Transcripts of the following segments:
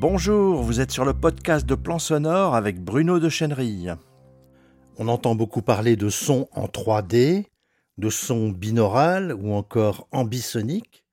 Bonjour, vous êtes sur le podcast de Plan Sonore avec Bruno de Chenerille. On entend beaucoup parler de son en 3D, de son binaural ou encore ambisonique.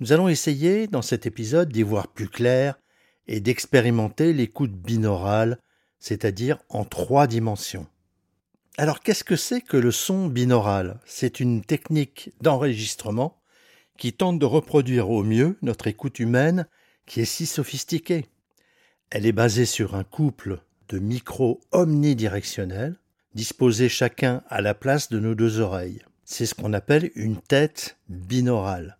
Nous allons essayer dans cet épisode d'y voir plus clair et d'expérimenter l'écoute binaurale, c'est-à-dire en trois dimensions. Alors qu'est-ce que c'est que le son binaural C'est une technique d'enregistrement qui tente de reproduire au mieux notre écoute humaine qui est si sophistiquée. Elle est basée sur un couple de micros omnidirectionnels, disposés chacun à la place de nos deux oreilles. C'est ce qu'on appelle une tête binaurale.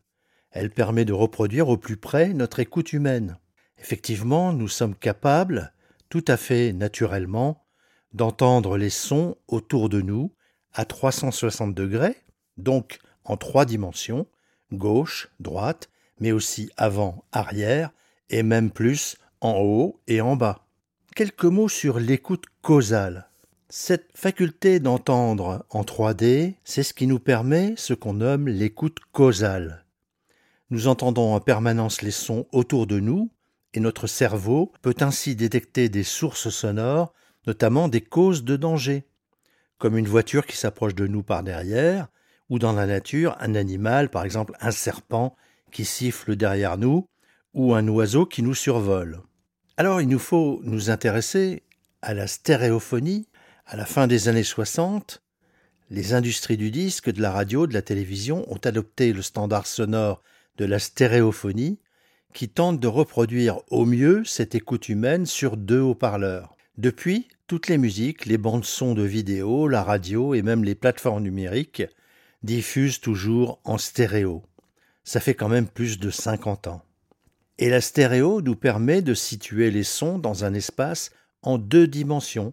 Elle permet de reproduire au plus près notre écoute humaine. Effectivement, nous sommes capables, tout à fait naturellement, d'entendre les sons autour de nous à 360 degrés, donc en trois dimensions, gauche, droite, mais aussi avant, arrière, et même plus en haut et en bas. Quelques mots sur l'écoute causale. Cette faculté d'entendre en 3D, c'est ce qui nous permet ce qu'on nomme l'écoute causale. Nous entendons en permanence les sons autour de nous, et notre cerveau peut ainsi détecter des sources sonores, notamment des causes de danger, comme une voiture qui s'approche de nous par derrière, ou dans la nature un animal, par exemple un serpent, qui siffle derrière nous, ou un oiseau qui nous survole. Alors il nous faut nous intéresser à la stéréophonie. À la fin des années 60, les industries du disque, de la radio, de la télévision ont adopté le standard sonore de la stéréophonie qui tente de reproduire au mieux cette écoute humaine sur deux haut-parleurs. Depuis, toutes les musiques, les bandes son de vidéo, la radio et même les plateformes numériques diffusent toujours en stéréo. Ça fait quand même plus de 50 ans. Et la stéréo nous permet de situer les sons dans un espace en deux dimensions,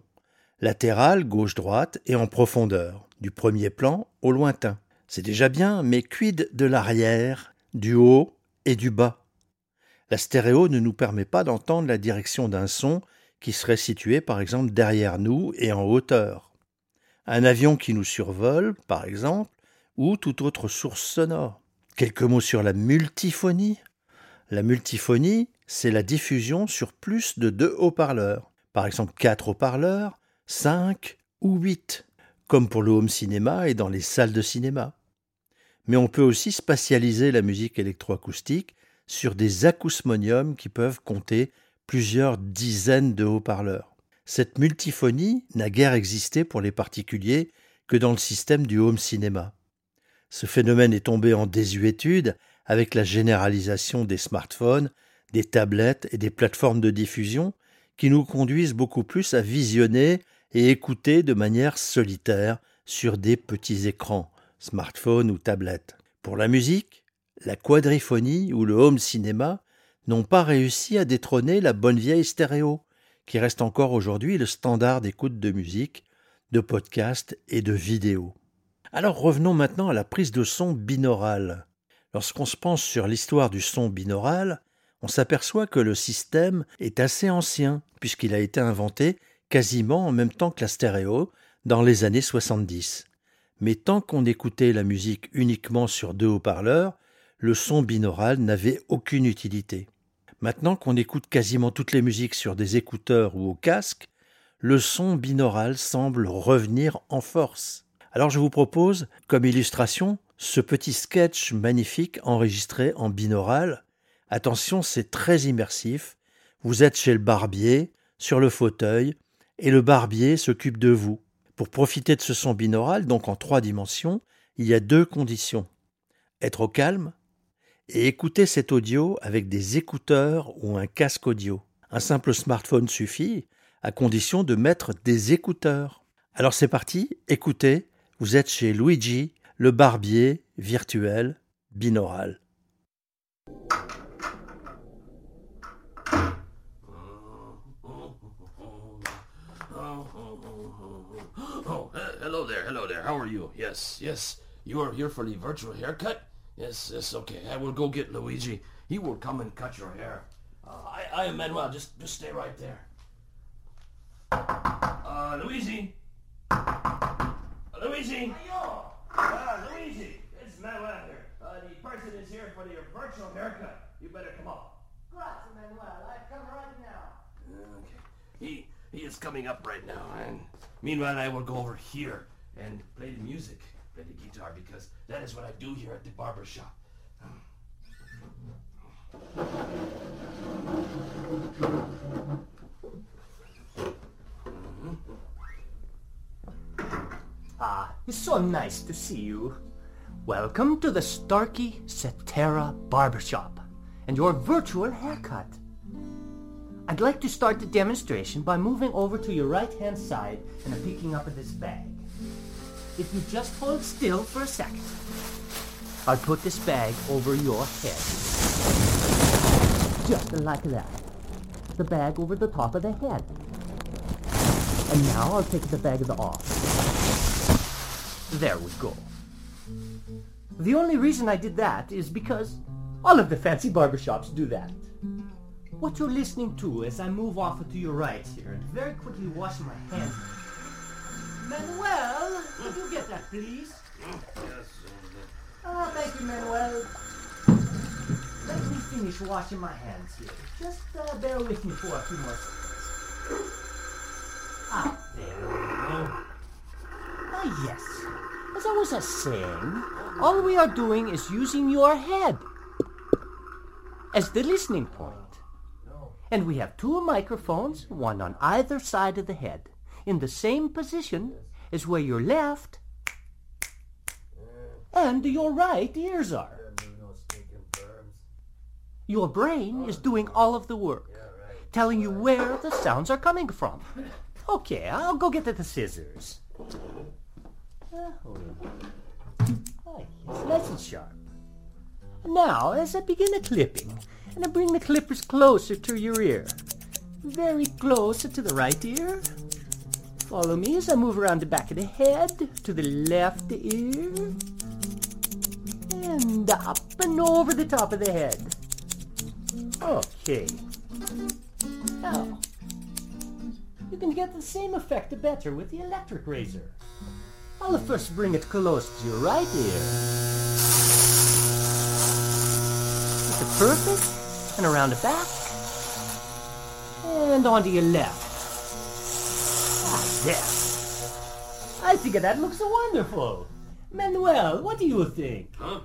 latérale, gauche-droite, et en profondeur, du premier plan au lointain. C'est déjà bien, mais quid de l'arrière, du haut et du bas? La stéréo ne nous permet pas d'entendre la direction d'un son qui serait situé par exemple derrière nous et en hauteur. Un avion qui nous survole, par exemple, ou toute autre source sonore. Quelques mots sur la multiphonie. La multiphonie, c'est la diffusion sur plus de deux haut-parleurs, par exemple quatre haut-parleurs, cinq ou huit, comme pour le home cinéma et dans les salles de cinéma. Mais on peut aussi spatialiser la musique électroacoustique sur des acousmoniums qui peuvent compter plusieurs dizaines de haut-parleurs. Cette multiphonie n'a guère existé pour les particuliers que dans le système du home cinéma. Ce phénomène est tombé en désuétude avec la généralisation des smartphones, des tablettes et des plateformes de diffusion qui nous conduisent beaucoup plus à visionner et écouter de manière solitaire sur des petits écrans, smartphones ou tablettes. Pour la musique, la quadriphonie ou le home cinéma n'ont pas réussi à détrôner la bonne vieille stéréo, qui reste encore aujourd'hui le standard d'écoute de musique, de podcast et de vidéo. Alors revenons maintenant à la prise de son binaurale. Lorsqu'on se pense sur l'histoire du son binaural, on s'aperçoit que le système est assez ancien, puisqu'il a été inventé quasiment en même temps que la stéréo, dans les années 70. Mais tant qu'on écoutait la musique uniquement sur deux haut-parleurs, le son binaural n'avait aucune utilité. Maintenant qu'on écoute quasiment toutes les musiques sur des écouteurs ou au casque, le son binaural semble revenir en force. Alors je vous propose, comme illustration, ce petit sketch magnifique enregistré en binaural. Attention, c'est très immersif. Vous êtes chez le barbier, sur le fauteuil, et le barbier s'occupe de vous. Pour profiter de ce son binaural, donc en trois dimensions, il y a deux conditions. Être au calme et écouter cet audio avec des écouteurs ou un casque audio. Un simple smartphone suffit, à condition de mettre des écouteurs. Alors c'est parti, écoutez, vous êtes chez Luigi le barbier virtuel binaural. Hello there, hello there. How are you? Yes, yes. You are here for the virtual haircut? Yes, yes, okay. I will go get Luigi. He will come and cut your hair. Uh, I, I am Manuel. Just, just stay right there. Uh, Luigi? Luigi? Ah, Luigi, it's Manuel here. Uh, the person is here for your virtual haircut. You better come up. Grazie, Manuel. I've come right now. Okay. He he is coming up right now. And meanwhile, I will go over here and play the music, play the guitar, because that is what I do here at the barber shop. Ah, it's so nice to see you. Welcome to the Starkey Cetera Barbershop and your virtual haircut. I'd like to start the demonstration by moving over to your right-hand side and picking up this bag. If you just hold still for a second, I'll put this bag over your head. Just like that. The bag over the top of the head. And now I'll take the bag off. There we go. The only reason I did that is because all of the fancy barbershops do that. What you're listening to as I move off to your right here and very quickly wash my hands. Manuel, could you get that, please? Yes, Ah, thank you, Manuel. Let me finish washing my hands here. Just uh, bear with me for a few more seconds. Ah, there we go. Ah, yes. Was uh, saying, all we are doing is using your head as the listening point. And we have two microphones, one on either side of the head, in the same position as where your left and your right ears are. Your brain is doing all of the work, telling you where the sounds are coming from. Okay, I'll go get the scissors. On. Ah, yes, nice and sharp. Now, as I begin the clipping, and I bring the clippers closer to your ear, very close to the right ear. Follow me as I move around the back of the head to the left ear, and up and over the top of the head. Okay. Now, you can get the same effect better with the electric razor. I'll first bring it close to your right ear. Is the perfect? And around the back. And onto your left. Ah, there. I think that looks wonderful. Manuel, what do you think? Huh?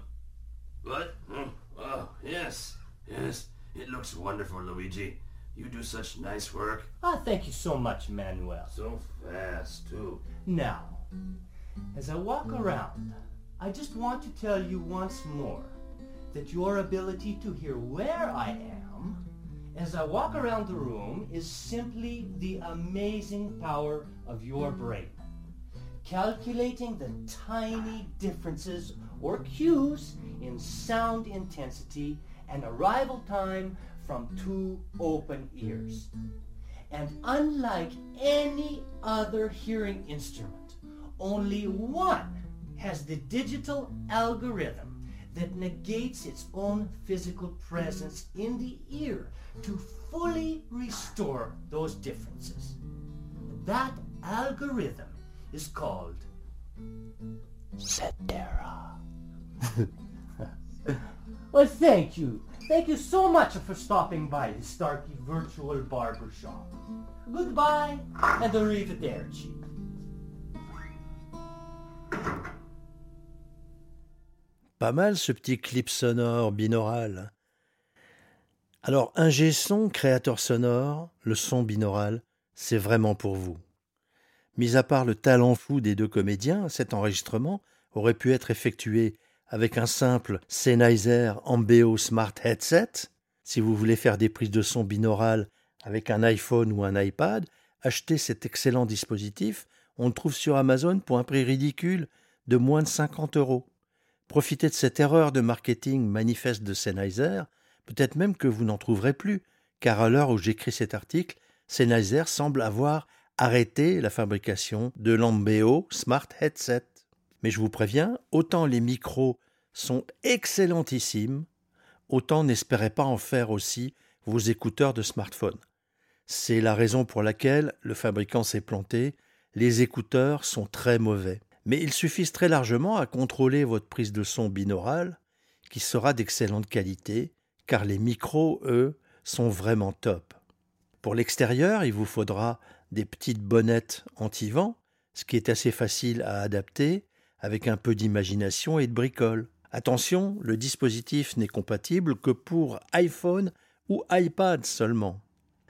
What? Oh, oh, yes, yes. It looks wonderful, Luigi. You do such nice work. Ah, thank you so much, Manuel. So fast, too. Now, as I walk around, I just want to tell you once more that your ability to hear where I am as I walk around the room is simply the amazing power of your brain. Calculating the tiny differences or cues in sound intensity and arrival time from two open ears. And unlike any other hearing instrument, only one has the digital algorithm that negates its own physical presence in the ear to fully restore those differences. That algorithm is called Cetera. well, thank you. Thank you so much for stopping by the Starkey Virtual Barber Shop. Goodbye and arrivederci. Pas mal ce petit clip sonore binaural. Alors, un G-son, créateur sonore, le son binaural, c'est vraiment pour vous. Mis à part le talent fou des deux comédiens, cet enregistrement aurait pu être effectué avec un simple Sennheiser Ambeo Smart Headset. Si vous voulez faire des prises de son binaural avec un iPhone ou un iPad, achetez cet excellent dispositif. On le trouve sur Amazon pour un prix ridicule de moins de 50 euros. Profitez de cette erreur de marketing manifeste de Sennheiser, peut-être même que vous n'en trouverez plus, car à l'heure où j'écris cet article, Sennheiser semble avoir arrêté la fabrication de l'Ambeo Smart Headset. Mais je vous préviens, autant les micros sont excellentissimes, autant n'espérez pas en faire aussi vos écouteurs de smartphone. C'est la raison pour laquelle le fabricant s'est planté, les écouteurs sont très mauvais. Mais ils suffisent très largement à contrôler votre prise de son binaurale, qui sera d'excellente qualité, car les micros, eux, sont vraiment top. Pour l'extérieur, il vous faudra des petites bonnettes anti-vent, ce qui est assez facile à adapter avec un peu d'imagination et de bricole. Attention, le dispositif n'est compatible que pour iPhone ou iPad seulement.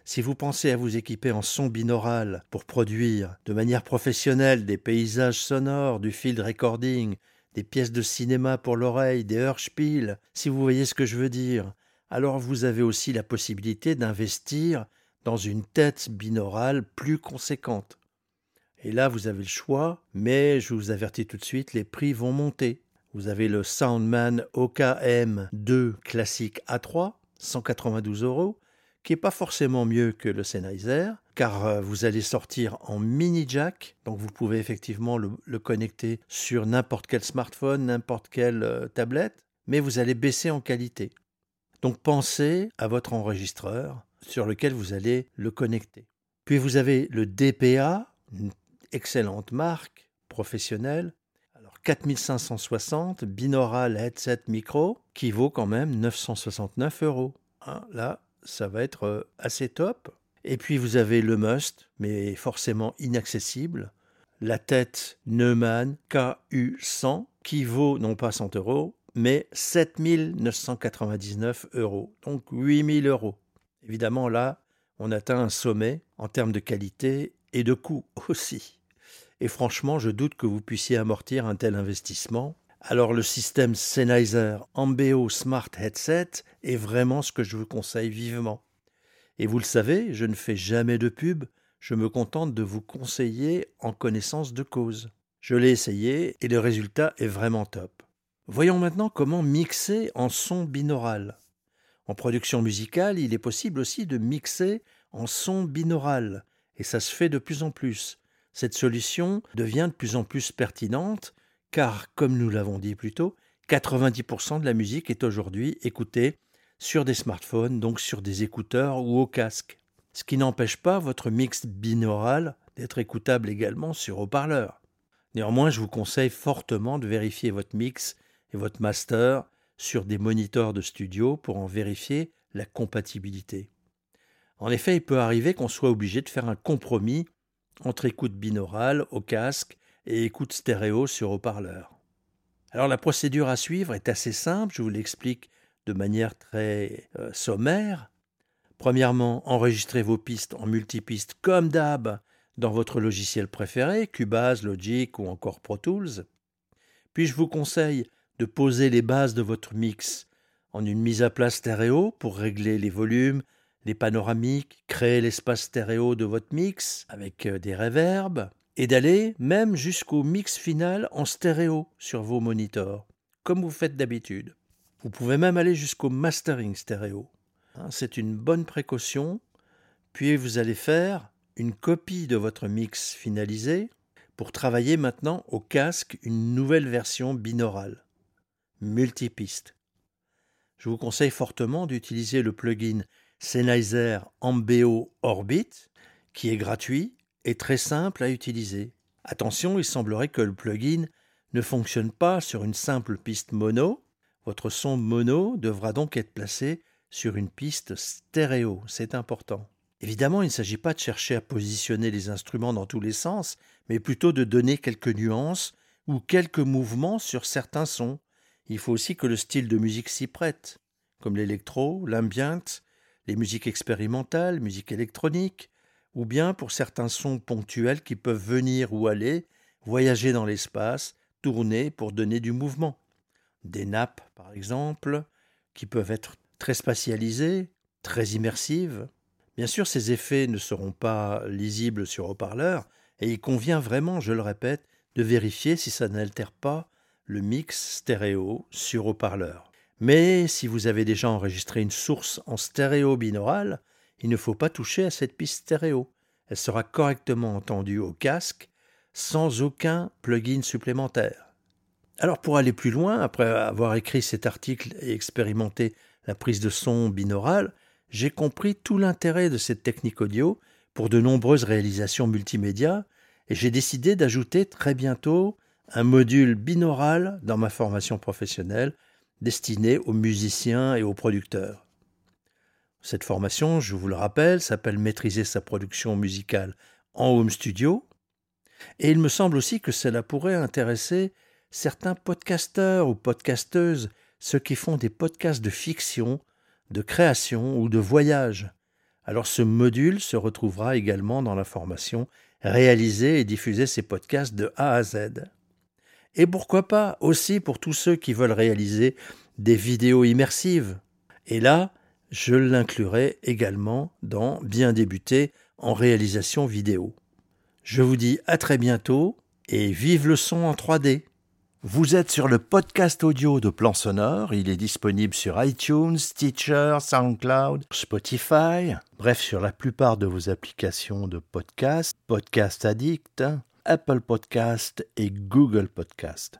Si vous pensez à vous équiper en son binaural pour produire de manière professionnelle des paysages sonores, du field recording, des pièces de cinéma pour l'oreille, des Hörspiel, si vous voyez ce que je veux dire, alors vous avez aussi la possibilité d'investir dans une tête binaurale plus conséquente. Et là, vous avez le choix, mais je vous avertis tout de suite, les prix vont monter. Vous avez le Soundman OKM2 classique A3, 192 euros, qui n'est pas forcément mieux que le Sennheiser, car euh, vous allez sortir en mini jack, donc vous pouvez effectivement le, connecter sur n'importe quel smartphone, n'importe quelle euh, tablette, mais vous allez baisser en qualité. Donc pensez à votre enregistreur sur lequel vous allez le connecter. Puis vous avez le DPA, une excellente marque professionnelle. Alors 4560 binaural headset micro qui vaut quand même 969 euros. Hein, là, ça va être euh, assez top. Et puis vous avez le must, mais forcément inaccessible, la tête Neumann KU100 qui vaut non pas 100 euros, mais 7999 euros, donc 8000 euros. Évidemment là, on atteint un sommet en termes de qualité et de coût aussi. Et franchement, je doute que vous puissiez amortir un tel investissement alors le système Sennheiser Ambeo Smart Headset est vraiment ce que je vous conseille vivement. Et vous le savez, je ne fais jamais de pub, je me contente de vous conseiller en connaissance de cause. Je l'ai essayé et le résultat est vraiment top. Voyons maintenant comment mixer en son binaural. En production musicale, il est possible aussi de mixer en son binaural, et ça se fait de plus en plus. Cette solution devient de plus en plus pertinente car, comme nous l'avons dit plus tôt, 90% de la musique est aujourd'hui écoutée sur des smartphones, donc sur des écouteurs ou au casque. Ce qui n'empêche pas votre mix binaural d'être écoutable également sur haut-parleur. Néanmoins, je vous conseille fortement de vérifier votre mix et votre master sur des moniteurs de studio pour en vérifier la compatibilité. En effet, il peut arriver qu'on soit obligé de faire un compromis entre écoute binaurale au casque et écoute stéréo sur haut-parleur. Alors la procédure à suivre est assez simple, je vous l'explique de manière très euh, sommaire. Premièrement, enregistrez vos pistes en multipiste comme d'hab dans votre logiciel préféré, Cubase, Logic ou encore Pro Tools. Puis je vous conseille de poser les bases de votre mix en une mise à plat stéréo pour régler les volumes, les panoramiques, créer l'espace stéréo de votre mix avec euh, des réverbes et d'aller même jusqu'au mix final en stéréo sur vos moniteurs, comme vous faites d'habitude. Vous pouvez même aller jusqu'au mastering stéréo. Hein, c'est une bonne précaution, puis vous allez faire une copie de votre mix finalisé pour travailler maintenant au casque une nouvelle version binaurale, multipiste. Je vous conseille fortement d'utiliser le plugin Sennheiser Ambeo Orbit, qui est gratuit est très simple à utiliser. Attention, il semblerait que le plugin ne fonctionne pas sur une simple piste mono. Votre son mono devra donc être placé sur une piste stéréo, c'est important. Évidemment, il ne s'agit pas de chercher à positionner les instruments dans tous les sens, mais plutôt de donner quelques nuances ou quelques mouvements sur certains sons. Il faut aussi que le style de musique s'y prête, comme l'électro, l'ambient, les musiques expérimentales, musique électronique, ou bien pour certains sons ponctuels qui peuvent venir ou aller, voyager dans l'espace, tourner pour donner du mouvement. Des nappes, par exemple, qui peuvent être très spatialisées, très immersives. Bien sûr, ces effets ne seront pas lisibles sur haut-parleur, et il convient vraiment, je le répète, de vérifier si ça n'altère pas le mix stéréo sur haut-parleur. Mais si vous avez déjà enregistré une source en stéréo binaural, il ne faut pas toucher à cette piste stéréo. Elle sera correctement entendue au casque sans aucun plugin supplémentaire. Alors pour aller plus loin, après avoir écrit cet article et expérimenté la prise de son binaurale, j'ai compris tout l'intérêt de cette technique audio pour de nombreuses réalisations multimédia et j'ai décidé d'ajouter très bientôt un module binaural dans ma formation professionnelle destiné aux musiciens et aux producteurs. Cette formation, je vous le rappelle, s'appelle Maîtriser sa production musicale en home studio. Et il me semble aussi que cela pourrait intéresser certains podcasteurs ou podcasteuses, ceux qui font des podcasts de fiction, de création ou de voyage. Alors ce module se retrouvera également dans la formation Réaliser et diffuser ces podcasts de A à Z. Et pourquoi pas aussi pour tous ceux qui veulent réaliser des vidéos immersives. Et là, je l'inclurai également dans Bien débuter en réalisation vidéo. Je vous dis à très bientôt et vive le son en 3D. Vous êtes sur le podcast audio de Plan Sonore, il est disponible sur iTunes, Stitcher, SoundCloud, Spotify, bref sur la plupart de vos applications de podcast, Podcast Addict, Apple Podcast et Google Podcast